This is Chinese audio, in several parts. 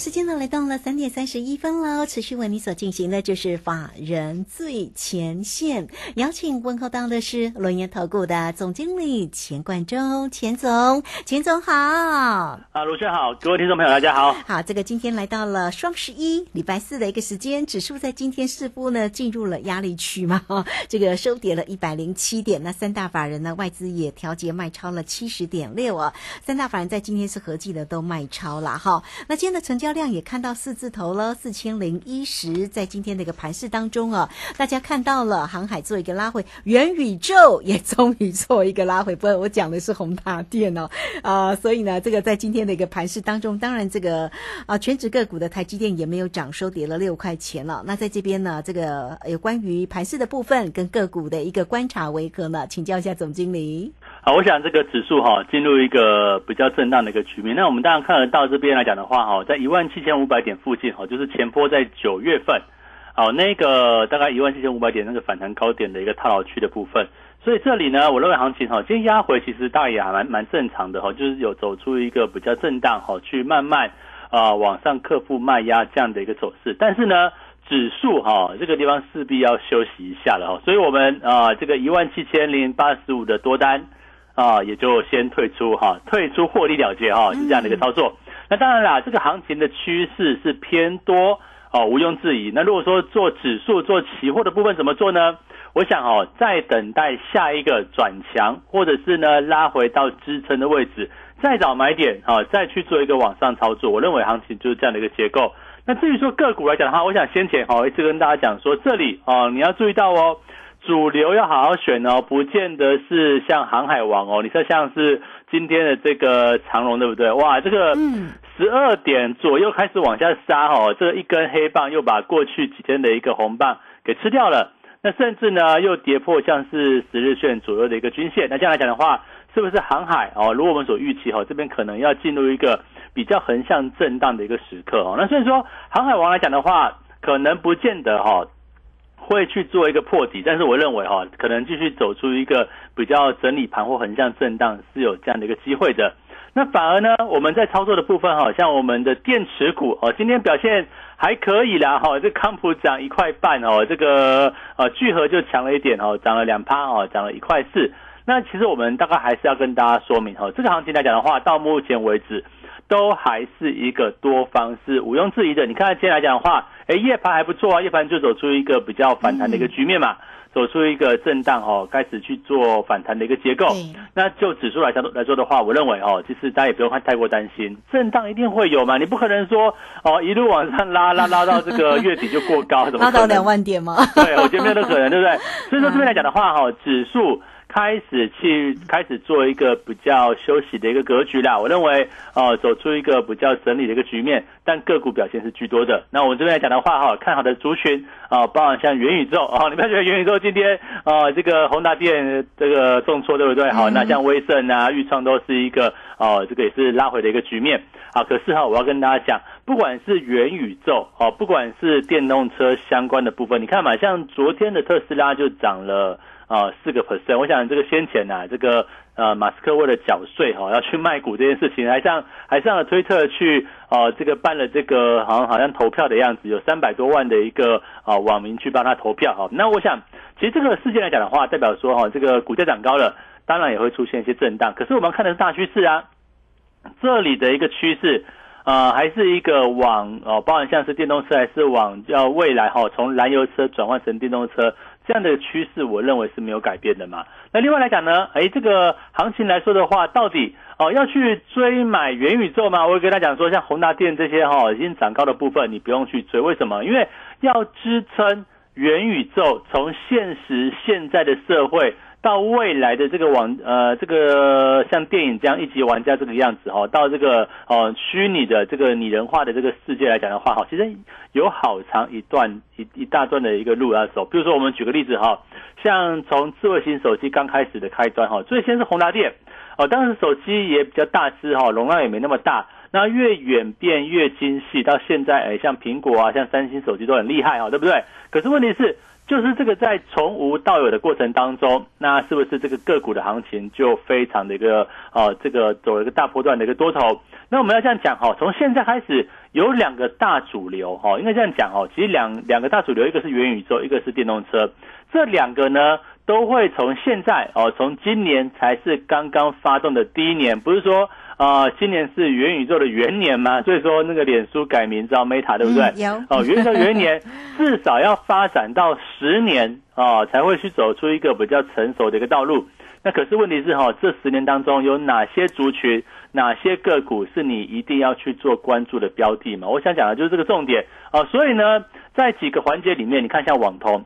好，时间呢来到了三点三十一分喽。持续为你所进行的就是法人最前线，邀请问候到的是轮研投顾的总经理钱冠中，钱总，钱总好。啊，卢轩好，各位听众朋友大家好。好，这个今天来到了双十一，礼拜四的一个时间，指数在今天似乎呢进入了压力区嘛，这个收跌了一百零七点。那三大法人呢，外资也调节卖超了七十点六啊，三大法人在今天是合计的都卖超了哈。那今天的成交量也看到四字头了，四千零一十，在今天的一个盘市当中啊，大家看到了航海做一个拉回，元宇宙也终于做一个拉回。不过我讲的是宏达电哦，啊，所以呢，这个在今天的一个盘市当中，当然这个啊全指个股的台积电也没有涨，收跌了六块钱了。那在这边呢，这个有关于盘市的部分跟个股的一个观察为何呢？请教一下总经理。好，我想这个指数哈进入一个比较震荡的一个局面。那我们当然看得到这边来讲的话哈，在一万七千五百点附近哈，就是前坡在九月份，好那个大概一万七千五百点那个反弹高点的一个套牢区的部分。所以这里呢，我认为行情哈，今天压回其实大也还蛮蛮正常的哈，就是有走出一个比较震荡哈，去慢慢啊往上克服卖压这样的一个走势。但是呢，指数哈这个地方势必要休息一下了哈，所以我们啊这个一万七千零八十五的多单。啊，也就先退出哈，退出获利了结哈，是这样的一个操作。那当然啦，这个行情的趋势是偏多哦，毋庸置疑。那如果说做指数、做期货的部分怎么做呢？我想哦，再等待下一个转强，或者是呢拉回到支撑的位置，再找买点啊，再去做一个往上操作。我认为行情就是这样的一个结构。那至于说个股来讲的话，我想先前哦一直跟大家讲说，这里哦你要注意到哦。主流要好好选哦，不见得是像航海王哦。你说像是今天的这个长龙对不对？哇，这个十二点左右开始往下杀哦，这一根黑棒又把过去几天的一个红棒给吃掉了。那甚至呢又跌破像是十日线左右的一个均线。那这样来讲的话，是不是航海哦？如果我们所预期哦，这边可能要进入一个比较横向震荡的一个时刻哦。那所以说航海王来讲的话，可能不见得哈。会去做一个破底，但是我认为哈，可能继续走出一个比较整理盘或横向震荡是有这样的一个机会的。那反而呢，我们在操作的部分哈，像我们的电池股哦，今天表现还可以啦哈，这康普涨一块半哦，这个呃聚合就强了一点哦，涨了两趴哦，涨了一块四。那其实我们大概还是要跟大家说明哈，这个行情来讲的话，到目前为止。都还是一个多方是毋庸置疑的。你看今天来讲的话，哎，夜盘还不错啊，夜盘就走出一个比较反弹的一个局面嘛，走出一个震荡哦，开始去做反弹的一个结构。那就指数来讲来说的话，我认为哦，其实大家也不用太过担心，震荡一定会有嘛，你不可能说哦一路往上拉拉拉到这个月底就过高，怎么 拉到两万点吗？对，我觉得没有可能，对不对？所以说这边来讲的话，哈，指数。开始去开始做一个比较休息的一个格局啦，我认为呃走出一个比较整理的一个局面，但个股表现是居多的。那我这边来讲的话哈，看好的族群啊，包含像元宇宙啊，你不要觉得元宇宙今天啊这个宏达电这个重挫对不对？好，那像威盛啊、裕创都是一个哦这个也是拉回的一个局面啊。可是哈，我要跟大家讲，不管是元宇宙哦，不管是电动车相关的部分，你看嘛，像昨天的特斯拉就涨了。啊，四个 percent，我想这个先前呐，这个呃，马斯克为了缴税哈，要去卖股这件事情，还上还上了推特去啊，这个办了这个好像好像投票的样子，有三百多万的一个啊网民去帮他投票哈。那我想，其实这个事件来讲的话，代表说哈，这个股价涨高了，当然也会出现一些震荡。可是我们看的是大趋势啊，这里的一个趋势啊，还是一个往哦，包含像是电动车，还是往要未来哈，从燃油车转换成电动车。这样的趋势，我认为是没有改变的嘛。那另外来讲呢，哎，这个行情来说的话，到底哦要去追买元宇宙吗？我会跟他讲说，像宏达电这些哈已经涨高的部分，你不用去追。为什么？因为要支撑元宇宙从现实现在的社会到未来的这个网呃这个像电影这样一级玩家这个样子哈，到这个呃虚拟的这个拟人化的这个世界来讲的话哈，其实有好长一段一一大段的一个路要走。比如说我们举个例子哈，像从智慧型手机刚开始的开端哈，最先是宏达电哦，当时手机也比较大只哈，容量也没那么大。那越演变越精细，到现在哎，像苹果啊，像三星手机都很厉害哈，对不对？可是问题是。就是这个在从无到有的过程当中，那是不是这个个股的行情就非常的一个啊，这个走了一个大波段的一个多头？那我们要这样讲哈，从现在开始有两个大主流哈，应该这样讲哈，其实两两个大主流，一个是元宇宙，一个是电动车，这两个呢都会从现在哦，从今年才是刚刚发动的第一年，不是说。啊，今年是元宇宙的元年吗，所以说那个脸书改名叫 Meta，对不对？有哦，元宇宙元年 至少要发展到十年啊，才会去走出一个比较成熟的一个道路。那可是问题是哈，这十年当中有哪些族群、哪些个股是你一定要去做关注的标的嘛？我想讲的就是这个重点啊。所以呢，在几个环节里面，你看像网通，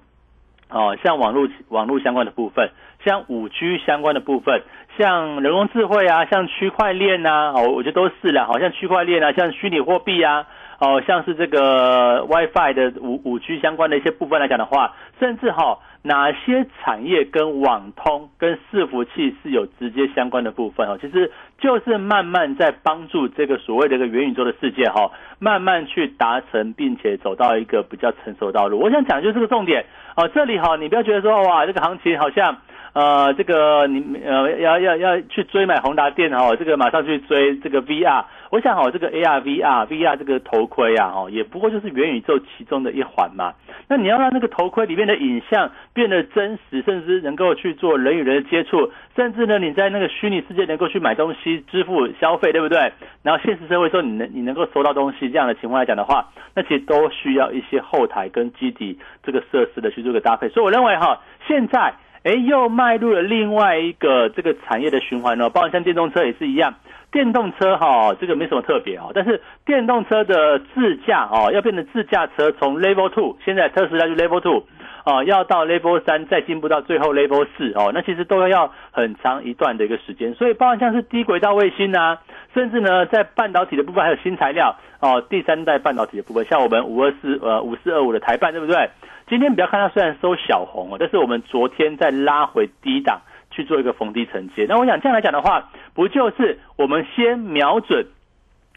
哦，像网络网络相关的部分。像五 G 相关的部分，像人工智慧啊，像区块链呐，哦，我觉得都是了。好像区块链啊，像虚拟货币啊，哦，像是这个 WiFi 的五五 G 相关的一些部分来讲的话，甚至哈，哪些产业跟网通、跟伺服器是有直接相关的部分哦，其实就是慢慢在帮助这个所谓的一个元宇宙的世界哈，慢慢去达成，并且走到一个比较成熟的道路。我想讲就是个重点哦，这里哈，你不要觉得说哇，这个行情好像。呃，这个你呃要要要去追买宏达电哈，这个马上去追这个 VR。我想哈，这个 AR、VR、VR 这个头盔啊，哦，也不过就是元宇宙其中的一环嘛。那你要让那个头盔里面的影像变得真实，甚至能够去做人与人的接触，甚至呢，你在那个虚拟世界能够去买东西、支付消费，对不对？然后现实社会说你能你能够收到东西这样的情况来讲的话，那其实都需要一些后台跟基底这个设施的去做个搭配。所以我认为哈，现在。哎，又迈入了另外一个这个产业的循环哦，包括像电动车也是一样，电动车哈，这个没什么特别哦，但是电动车的自驾哦，要变成自驾车，从 Level Two，现在特斯拉就 Level Two，哦，要到 Level 三，再进步到最后 Level 四哦，那其实都要要很长一段的一个时间，所以包括像是低轨道卫星呢，甚至呢，在半导体的部分还有新材料哦，第三代半导体的部分，像我们五二四呃五四二五的台半，对不对？今天不要看它，虽然收小红哦，但是我们昨天在拉回低档去做一个逢低承接。那我想这样来讲的话，不就是我们先瞄准，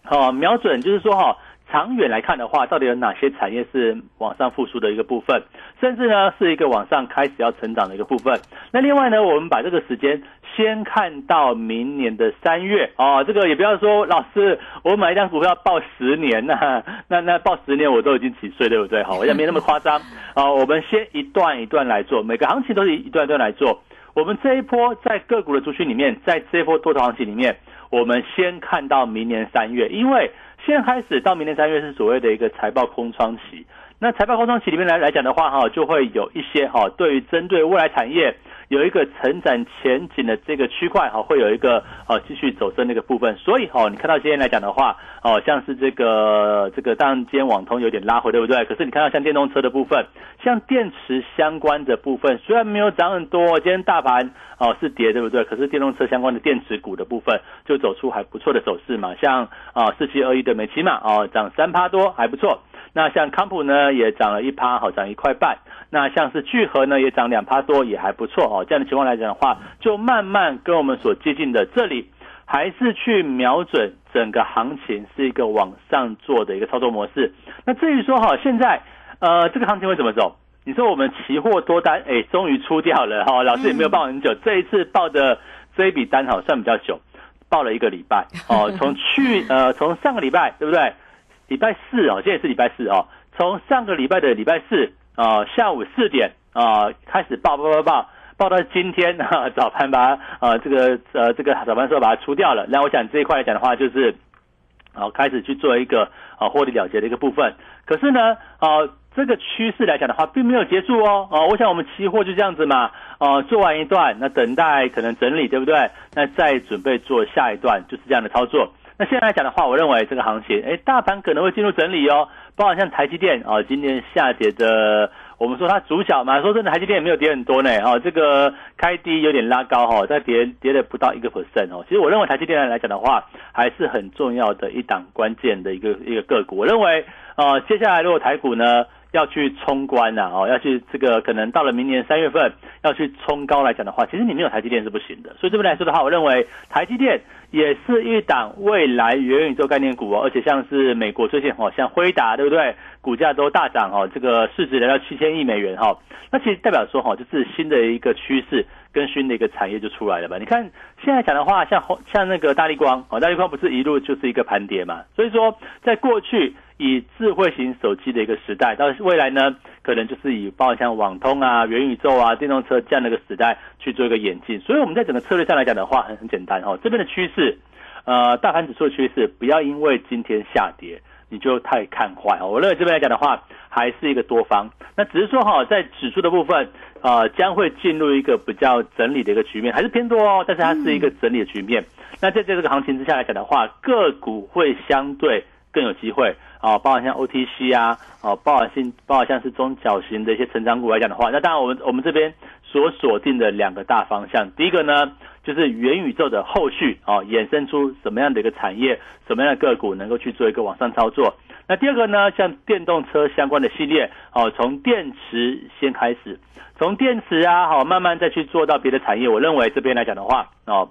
哦，瞄准就是说哈。长远来看的话，到底有哪些产业是往上复苏的一个部分，甚至呢是一个往上开始要成长的一个部分。那另外呢，我们把这个时间先看到明年的三月哦，这个也不要说老师，我买一张股票报十年呐，那那报十年我都已经几岁对不对？好，我也没那么夸张啊。我们先一段一段来做，每个行情都是一段一段来做。我们这一波在个股的族群里面，在这一波多头行情里面，我们先看到明年三月，因为。现在开始到明年三月是所谓的一个财报空窗期，那财报空窗期里面来来讲的话，哈，就会有一些哈，对于针对未来产业有一个成长前景的这个区块，哈，会有一个哦继续走升那个部分。所以哈，你看到今天来讲的话，哦，像是这个这个，当然今天网通有点拉回，对不对？可是你看到像电动车的部分，像电池相关的部分，虽然没有涨很多，今天大盘哦是跌，对不对？可是电动车相关的电池股的部分就走出还不错的走势嘛，像啊四七二一的美骑马哦，涨三趴多，还不错。那像康普呢，也涨了一趴，好涨一块半。那像是聚合呢，也涨两趴多，也还不错哦。这样的情况来讲的话，就慢慢跟我们所接近的这里，还是去瞄准整个行情是一个往上做的一个操作模式。那至于说哈，现在呃这个行情会怎么走？你说我们期货多单哎，终于出掉了哈，老师也没有报很久，这一次报的这一笔单好算比较久，报了一个礼拜哦。从去呃从上个礼拜对不对？礼拜四哦，现在是礼拜四哦。从上个礼拜的礼拜四啊，下午四点啊开始报报报报，报到今天啊早盘把啊这个呃这个早盘时候把它出掉了。那我想这一块来讲的话，就是啊开始去做一个啊获利了结的一个部分。可是呢啊这个趋势来讲的话，并没有结束哦啊。我想我们期货就这样子嘛啊做完一段，那等待可能整理对不对？那再准备做下一段，就是这样的操作。那现在来讲的话，我认为这个行情，哎，大盘可能会进入整理哦，包括像台积电啊，今天下跌的我们说它主小嘛，说真的，台积电也没有跌很多呢，哦，这个开低有点拉高哈，再跌跌了不到一个 percent 哦。其实我认为台积电来讲的话，还是很重要的一档关键的一个一个个股。我认为，呃，接下来如果台股呢？要去冲关呐，哦，要去这个可能到了明年三月份要去冲高来讲的话，其实你没有台积电是不行的。所以这边来说的话，我认为台积电也是一档未来元宇宙概念股哦，而且像是美国最近哦，像辉达对不对？股价都大涨哦，这个市值来到七千亿美元哈。那其实代表说哈，就是新的一个趋势跟新的一个产业就出来了吧？你看现在讲的话，像像那个大力光哦，大力光不是一路就是一个盘跌嘛？所以说在过去。以智慧型手机的一个时代，到未来呢，可能就是以包括像网通啊、元宇宙啊、电动车这样的一个时代去做一个演进。所以我们在整个策略上来讲的话，很很简单哦。这边的趋势，呃，大盘指数的趋势，不要因为今天下跌你就太看坏哦。我认为这边来讲的话，还是一个多方。那只是说哈，在指数的部分，呃，将会进入一个比较整理的一个局面，还是偏多哦。但是它是一个整理的局面。那在在这个行情之下来讲的话，个股会相对更有机会。啊，包含像 OTC 啊，哦，包含性，包含像是中小型的一些成长股来讲的话，那当然我们我们这边所锁定的两个大方向，第一个呢就是元宇宙的后续啊，衍生出什么样的一个产业，什么样的个股能够去做一个往上操作。那第二个呢，像电动车相关的系列，哦，从电池先开始，从电池啊，好，慢慢再去做到别的产业。我认为这边来讲的话，哦，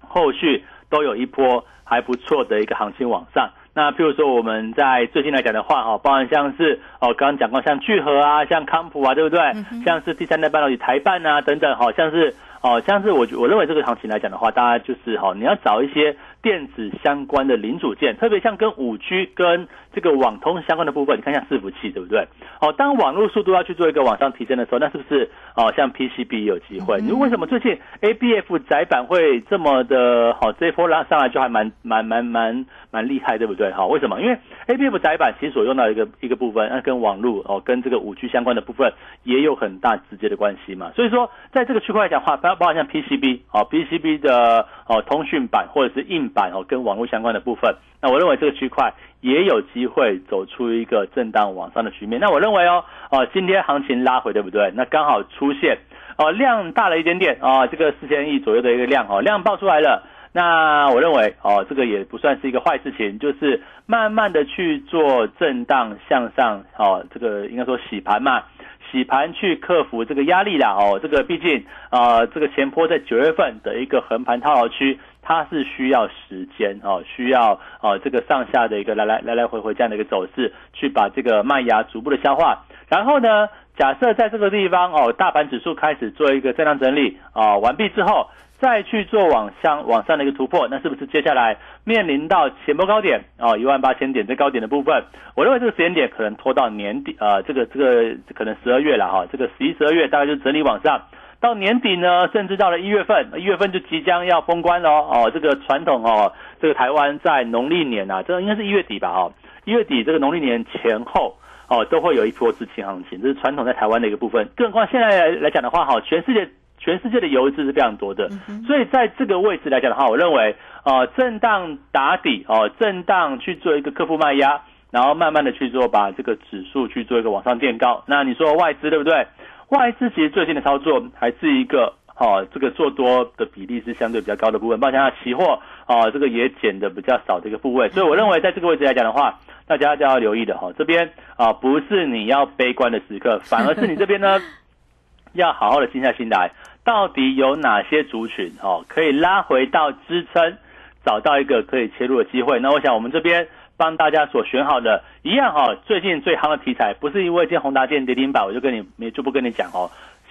后续都有一波还不错的一个行情往上。那譬如说我们在最近来讲的话，哈，包含像是哦，刚刚讲过像聚合啊，像康普啊，对不对？像是第三代半导体台办啊等等，好像是哦，像是我我认为这个行情来讲的话，大家就是哈，你要找一些。电子相关的零组件，特别像跟五 G 跟这个网通相关的部分，你看一下伺服器，对不对？哦，当网络速度要去做一个往上提升的时候，那是不是哦，像 PCB 有机会？你为什么最近 ABF 窄板会这么的好？这一波拉上来就还蛮蛮蛮蛮蛮厉害，对不对？哈，为什么？因为 ABF 窄板其实所用到一个一个部分，那跟网络哦，跟这个五 G 相关的部分也有很大直接的关系嘛。所以说，在这个区块来讲话，包包括像 PCB 哦，PCB 的哦通讯板或者是硬。板哦，跟网络相关的部分，那我认为这个区块也有机会走出一个震荡往上的局面。那我认为哦，哦，今天行情拉回，对不对？那刚好出现哦，量大了一点点啊，这个四千亿左右的一个量哦，量爆出来了。那我认为哦，这个也不算是一个坏事情，就是慢慢的去做震荡向上哦，这个应该说洗盘嘛。洗盘去克服这个压力啦，哦，这个毕竟啊，这个前坡在九月份的一个横盘套牢区，它是需要时间哦，需要哦这个上下的一个来来来来回回这样的一个走势，去把这个麦芽逐步的消化。然后呢，假设在这个地方哦，大盘指数开始做一个震荡整理啊完毕之后。再去做往上往上的一个突破，那是不是接下来面临到前波高点哦一万八千点最高点的部分？我认为这个时间点可能拖到年底啊，这个这个可能十二月了哈，这个十一十二月大概就整理往上，到年底呢，甚至到了一月份，一月份就即将要封关了哦。这个传统哦，这个台湾在农历年啊，这个应该是一月底吧哦，一月底这个农历年前后哦，都会有一波资金行情，这是传统在台湾的一个部分。更何况现在来讲的话哈，全世界。全世界的游资是非常多的，所以在这个位置来讲的话，我认为啊，震荡打底哦，震荡去做一个客户卖压，然后慢慢的去做把这个指数去做一个往上垫高。那你说外资对不对？外资其实最近的操作还是一个哦，这个做多的比例是相对比较高的部分，包括像期货啊，这个也减的比较少的一个部位。所以我认为在这个位置来讲的话，大家就要留意的哈，这边啊不是你要悲观的时刻，反而是你这边呢要好好的静下心来。到底有哪些族群哦，可以拉回到支撑，找到一个可以切入的机会？那我想我们这边帮大家所选好的一样哈，最近最夯的题材，不是因为见宏达电跌停板，我就跟你没就不跟你讲哦。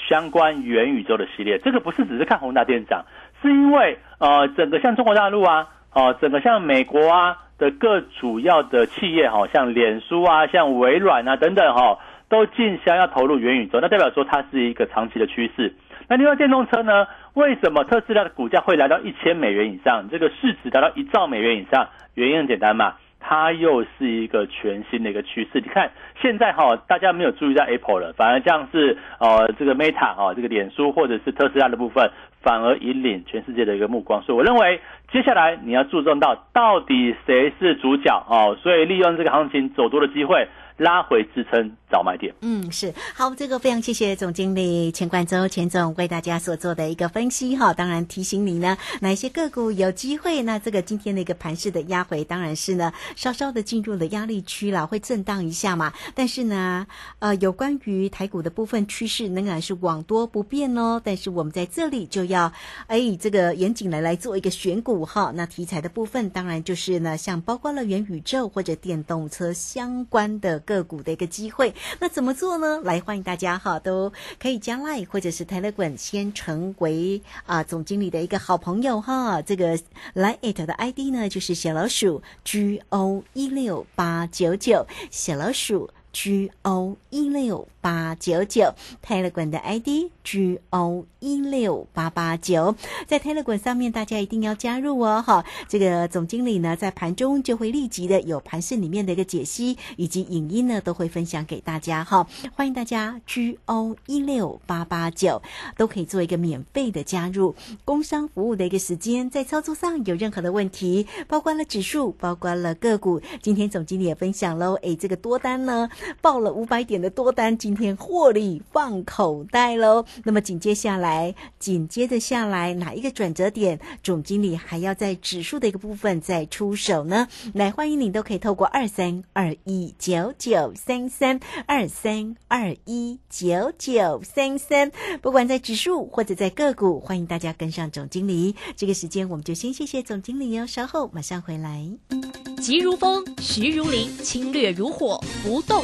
相关元宇宙的系列，这个不是只是看宏达电涨，是因为呃，整个像中国大陆啊，哦，整个像美国啊的各主要的企业哈，像脸书啊，像微软啊等等哈，都竞相要投入元宇宙，那代表说它是一个长期的趋势。那另外电动车呢？为什么特斯拉的股价会来到一千美元以上？这个市值达到一兆美元以上，原因很简单嘛，它又是一个全新的一个趋势。你看现在哈，大家没有注意到 Apple 了，反而像是呃这个 Meta 哈，这个脸书或者是特斯拉的部分，反而引领全世界的一个目光。所以我认为接下来你要注重到到底谁是主角哦。所以利用这个行情走多的机会。拉回支撑找买点。嗯，是好，这个非常谢谢总经理钱冠周钱总为大家所做的一个分析哈。当然提醒你呢，哪些个股有机会？那这个今天的一个盘势的压回，当然是呢稍稍的进入了压力区了，会震荡一下嘛。但是呢，呃，有关于台股的部分趋势仍然是往多不变哦。但是我们在这里就要哎，这个严谨的来做一个选股哈。那题材的部分，当然就是呢，像包括了元宇宙或者电动车相关的个股的一个机会。那怎么做呢？来，欢迎大家哈，都可以加 Line 或者是 Telegram 先成为啊总经理的一个好朋友哈。这个 Line 的 ID 呢，就是小老鼠 G O 一六八九九，小老鼠 G O 一六。八九九泰勒管的 ID G O 一六八八九，在泰勒管上面大家一定要加入哦！哈，这个总经理呢在盘中就会立即的有盘市里面的一个解析以及影音呢都会分享给大家哈，欢迎大家 G O 一六八八九都可以做一个免费的加入工商服务的一个时间，在操作上有任何的问题，包括了指数，包括了个股，今天总经理也分享喽，诶，这个多单呢报了五百点的多单，今天获利放口袋喽。那么紧接下来，紧接着下来哪一个转折点，总经理还要在指数的一个部分再出手呢？来，欢迎你都可以透过二三二一九九三三二三二一九九三三，不管在指数或者在个股，欢迎大家跟上总经理。这个时间我们就先谢谢总经理哦，稍后马上回来。急如风，徐如林，侵略如火，不动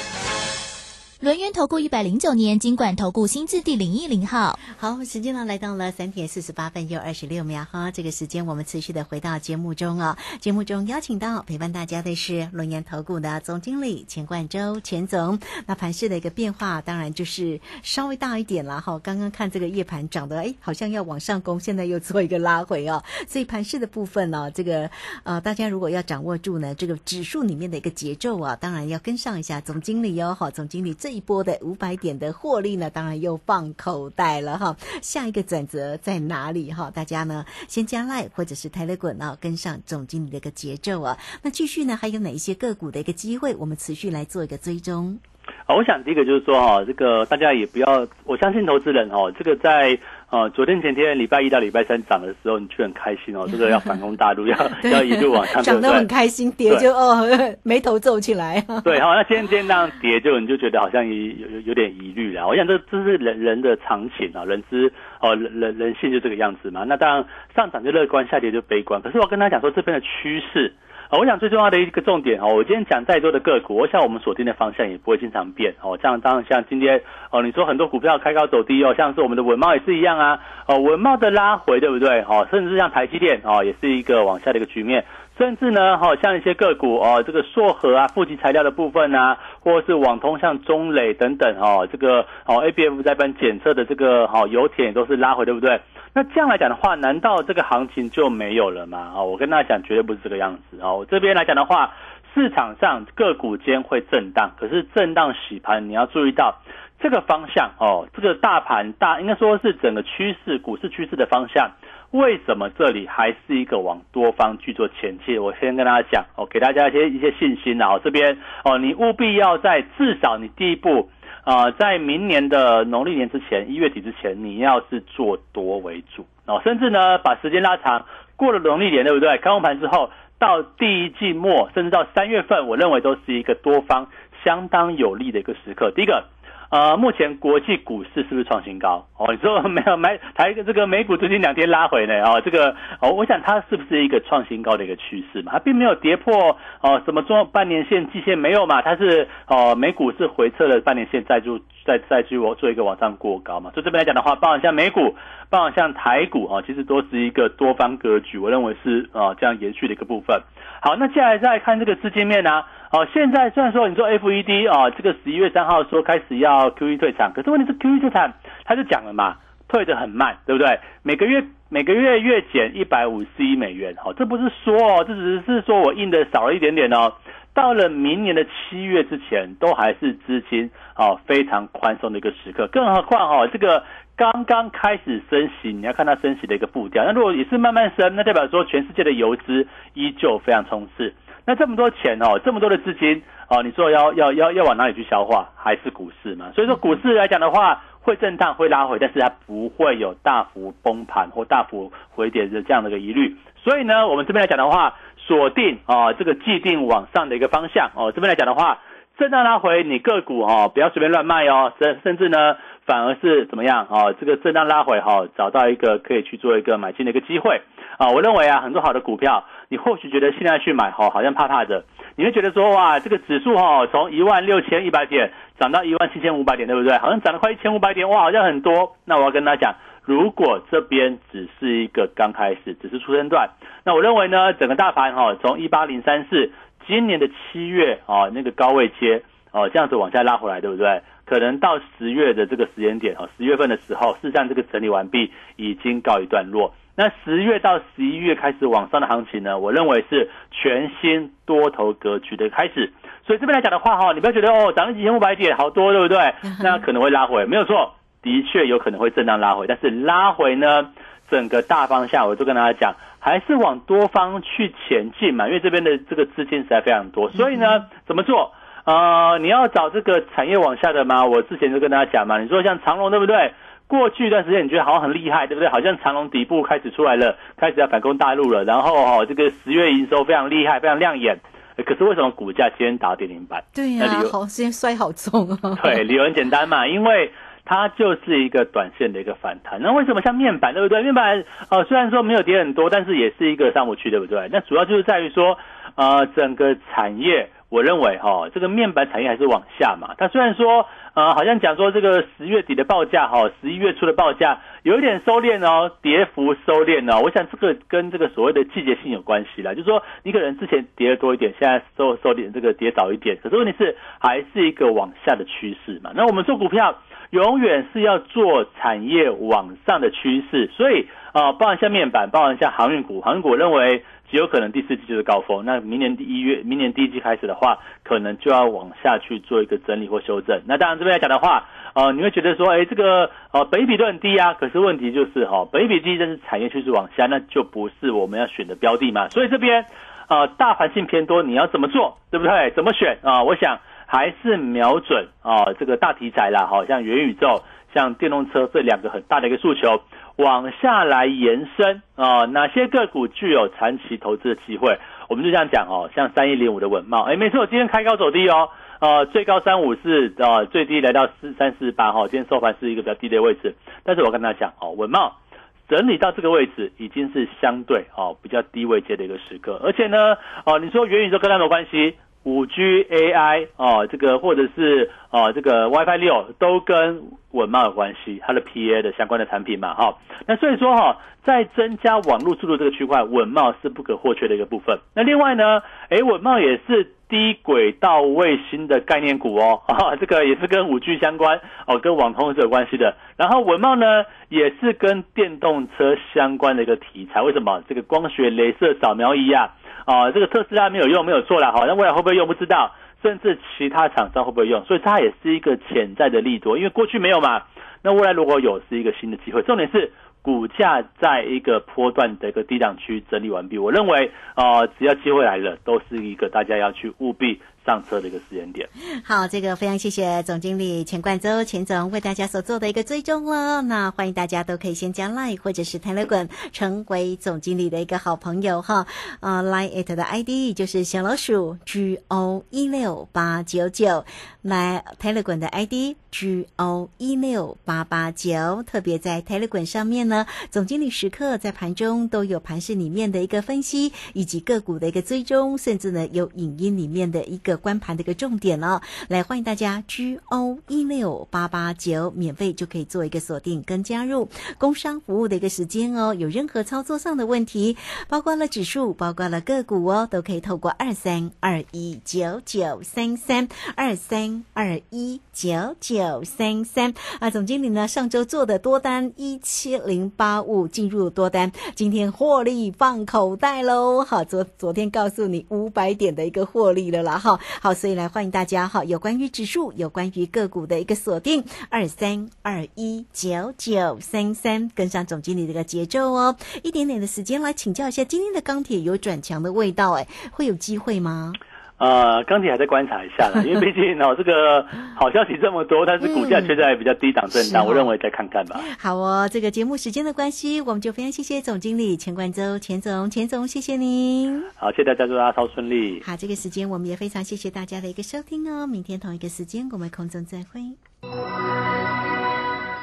轮源投顾一百零九年金管投顾新字第零一零号，好，时间呢来到了三点四十八分又二十六秒哈，这个时间我们持续的回到节目中哦。节目中邀请到陪伴大家的是轮源投顾的总经理钱冠周钱总。那盘市的一个变化，当然就是稍微大一点了哈。刚刚看这个夜盘涨得哎，好像要往上攻，现在又做一个拉回哦。所以盘市的部分呢，这个呃，大家如果要掌握住呢，这个指数里面的一个节奏啊，当然要跟上一下总经理哟。好，总经理最。一波的五百点的获利呢，当然又放口袋了哈。下一个转折在哪里哈？大家呢先加赖或者是泰勒滚啊，跟上总经理的一个节奏啊。那继续呢，还有哪一些个股的一个机会？我们持续来做一个追踪。好，我想第一个就是说哈，这个大家也不要，我相信投资人哦，这个在。哦，昨天前天礼拜一到礼拜三涨的时候，你却很开心哦。这个要反攻大陆，要要一路往上，涨得很开心，跌就哦眉头皱起来。对，好，那今天今天这样跌，就你就觉得好像有有有点疑虑了。我想这这是人人的常情啊，人之哦人人人性就这个样子嘛。那当然上涨就乐观，下跌就悲观。可是我跟他讲说，这边的趋势。我想最重要的一个重点哦，我今天讲再多的个股，我想我们锁定的方向也不会经常变哦。这样当然像今天哦，你说很多股票开高走低哦，像是我们的文茂也是一样啊。哦，文茂的拉回对不对？哦，甚至是像台积电哦，也是一个往下的一个局面。甚至呢，哈，像一些个股哦，这个硕和啊，负极材料的部分啊，或者是网通像中磊等等哦，这个哦 A B F 在班检测的这个哦油田都是拉回对不对？那这样来讲的话，难道这个行情就没有了吗？啊，我跟大家讲，绝对不是这个样子啊。我这边来讲的话，市场上个股间会震荡，可是震荡洗盘，你要注意到这个方向哦，这个大盘大应该说是整个趋势，股市趋势的方向，为什么这里还是一个往多方去做前期？我先跟大家讲哦，给大家一些一些信心啊。这边哦，你务必要在至少你第一步。啊，在明年的农历年之前，一月底之前，你要是做多为主哦，甚至呢，把时间拉长，过了农历年，对不对？开完盘之后，到第一季末，甚至到三月份，我认为都是一个多方相当有利的一个时刻。第一个。呃，目前国际股市是不是创新高？哦，你说 没有买台这个美股最近两天拉回呢？哦，这个哦，我想它是不是一个创新高的一个趋势嘛？它并没有跌破哦什么中半年线、季线没有嘛？它是哦美股是回撤了半年线，再就再再去我做一个往上过高嘛？所以这边来讲的话，包含像美股，包含像台股啊，其实都是一个多方格局，我认为是啊这样延续的一个部分。好，那接下来再看这个资金面呢？好，现在虽然说你说 F E D 啊，这个十一月三号说开始要 Q E 退场，可是问题是 Q E 退场，他就讲了嘛，退的很慢，对不对？每个月每个月月减一百五十亿美元，好，这不是说哦，这只是说我印的少了一点点哦。到了明年的七月之前，都还是资金哦非常宽松的一个时刻，更何况哈，这个刚刚开始升息，你要看它升息的一个步调。那如果也是慢慢升，那代表说全世界的游资依旧非常充实。那这么多钱哦，这么多的资金哦，你说要要要要往哪里去消化？还是股市嘛？所以说股市来讲的话，会震荡，会拉回，但是它不会有大幅崩盘或大幅回跌的这样的一个疑虑。所以呢，我们这边来讲的话，锁定啊这个既定往上的一个方向哦。这边来讲的话，震荡拉回，你个股哦不要随便乱卖哦，甚甚至呢。反而是怎么样啊？这个震荡拉回哈，找到一个可以去做一个买进的一个机会啊！我认为啊，很多好的股票，你或许觉得现在去买哈，好像怕怕的，你会觉得说哇，这个指数哈，从一万六千一百点涨到一万七千五百点，对不对？好像涨了快一千五百点，哇，好像很多。那我要跟大家讲，如果这边只是一个刚开始，只是出生段，那我认为呢，整个大盘哈，从一八零三四今年的七月啊，那个高位接哦，这样子往下拉回来，对不对？可能到十月的这个时间点哦，十月份的时候，事实上这个整理完毕已经告一段落。那十月到十一月开始往上的行情呢，我认为是全新多头格局的开始。所以这边来讲的话哈，你不要觉得哦，涨了几千五百点好多，对不对？那可能会拉回，没有错，的确有可能会震荡拉回。但是拉回呢，整个大方向我就跟大家讲，还是往多方去前进嘛，因为这边的这个资金实在非常多，所以呢，怎么做？呃，你要找这个产业往下的吗？我之前就跟大家讲嘛，你说像长隆对不对？过去一段时间你觉得好像很厉害，对不对？好像长隆底部开始出来了，开始要反攻大陆了，然后哈，这个十月营收非常厉害，非常亮眼。可是为什么股价今天打跌停板？对呀，好，今天摔好重啊。对，理由很简单嘛，因为它就是一个短线的一个反弹。那为什么像面板对不对？面板呃虽然说没有跌很多，但是也是一个上不去，对不对？那主要就是在于说呃整个产业。我认为哈，这个面板产业还是往下嘛。它虽然说，呃，好像讲说这个十月底的报价哈，十一月初的报价有一点收敛哦，跌幅收敛哦。我想这个跟这个所谓的季节性有关系啦，就是说你可能之前跌的多一点，现在收收敛，这个跌少一点。可是问题是还是一个往下的趋势嘛。那我们做股票永远是要做产业往上的趋势，所以啊，包含像面板，包含像航运股，航运股认为。极有可能第四季就是高峰，那明年第一月、明年第一季开始的话，可能就要往下去做一个整理或修正。那当然这边来讲的话，呃，你会觉得说，哎，这个呃，本比都很低啊，可是问题就是哈，本比低，但是产业趋势往下，那就不是我们要选的标的嘛。所以这边呃，大盘性偏多，你要怎么做，对不对？怎么选啊？我想还是瞄准啊，这个大题材啦，好像元宇宙、像电动车这两个很大的一个诉求。往下来延伸啊，哪些个股具有长期投资的机会？我们就这样讲哦，像三一零五的稳茂，哎，没错，今天开高走低哦，呃，最高三五四呃，最低来到四三四八哈，今天收盘是一个比较低的位置。但是我跟他讲哦，稳茂整理到这个位置已经是相对哦比较低位阶的一个时刻，而且呢，哦，你说元宇宙跟它有关系？五 G AI 哦，这个或者是哦，这个 WiFi 六都跟稳茂有关系，它的 PA 的相关的产品嘛，哈。那所以说哈，在增加网络速度这个区块，稳茂是不可或缺的一个部分。那另外呢，诶，稳茂也是低轨道卫星的概念股哦，哈，这个也是跟五 G 相关哦，跟网通是有关系的。然后文茂呢，也是跟电动车相关的一个题材。为什么？这个光学镭射扫描仪啊。啊，这个特斯拉没有用，没有错了，好，那未来会不会用不知道，甚至其他厂商会不会用，所以它也是一个潜在的利多，因为过去没有嘛，那未来如果有，是一个新的机会。重点是股价在一个波段的一个低档区整理完毕，我认为啊，只要机会来了，都是一个大家要去务必上车的一个时间点。好，这个非常谢谢总经理钱冠周钱总为大家所做的一个追踪了。那欢迎大家都可以先加 Line 或者是 Telegram 成为总经理的一个好朋友哈。呃，Line it 的 ID 就是小老鼠 G O 一六八九九，来 Telegram 的 ID G O 一六八八九。特别在 Telegram 上面呢，总经理时刻在盘中都有盘市里面的一个分析，以及个股的一个追踪，甚至呢有影音里面的一个关盘的一个重点哦。来，欢迎大家 G O 一六八八九，免费就可以做一个锁定跟加入工商服务的一个时间哦。有任何操作上的问题，包括了指数，包括了个股哦，都可以透过二三二一九九三三二三二一九九三三啊。总经理呢，上周做的多单一七零八五进入多单，今天获利放口袋喽。好，昨昨天告诉你五百点的一个获利了啦。哈，好，所以来欢迎大家哈，有关于指数，有关于个股的一个锁定，二三二一九九三三，跟上总经理这个节奏哦。一点点的时间来请教一下，今天的钢铁有转强的味道，哎，会有机会吗？呃，钢铁还在观察一下啦，因为毕竟哦，这个好消息这么多，但是股价却在比较低档震荡，我认为再看看吧。好哦，这个节目时间的关系，我们就非常谢谢总经理钱冠周，钱总，钱总，谢谢您。好，谢谢大家，祝大家超顺利。好，这个时间我们也非常谢谢大家的一个收听哦，明天同一个时间我们空中再会。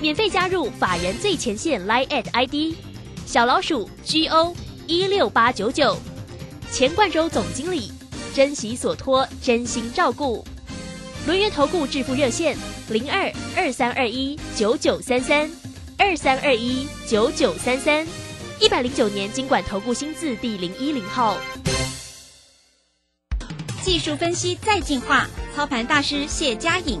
免费加入法人最前线 Line at ID 小老鼠 G O 一六八九九，钱冠洲总经理，珍惜所托，真心照顾。轮源投顾致富热线零二二三二一九九三三二三二一九九三三，一百零九年经管投顾新字第零一零号。技术分析再进化，操盘大师谢佳颖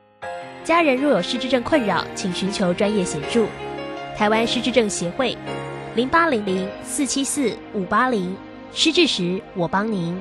家人若有失智症困扰，请寻求专业协助。台湾失智症协会，零八零零四七四五八零，失智时我帮您。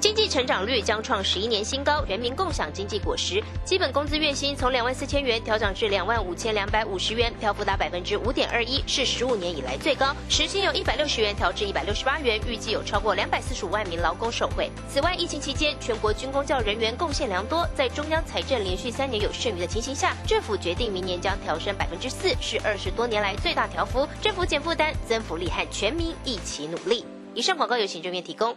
经济成长率将创十一年新高，人民共享经济果实。基本工资月薪从两万四千元调整至两万五千两百五十元，漂幅达百分之五点二一，是十五年以来最高。时薪由一百六十元调至一百六十八元，预计有超过两百四十五万名劳工受惠。此外，疫情期间全国军工教人员贡献良多，在中央财政连续三年有剩余的情形下，政府决定明年将调升百分之四，是二十多年来最大调幅。政府减负担、增福利，和全民一起努力。以上广告由行政院提供。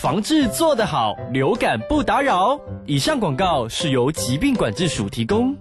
防治做得好，流感不打扰。以上广告是由疾病管制署提供。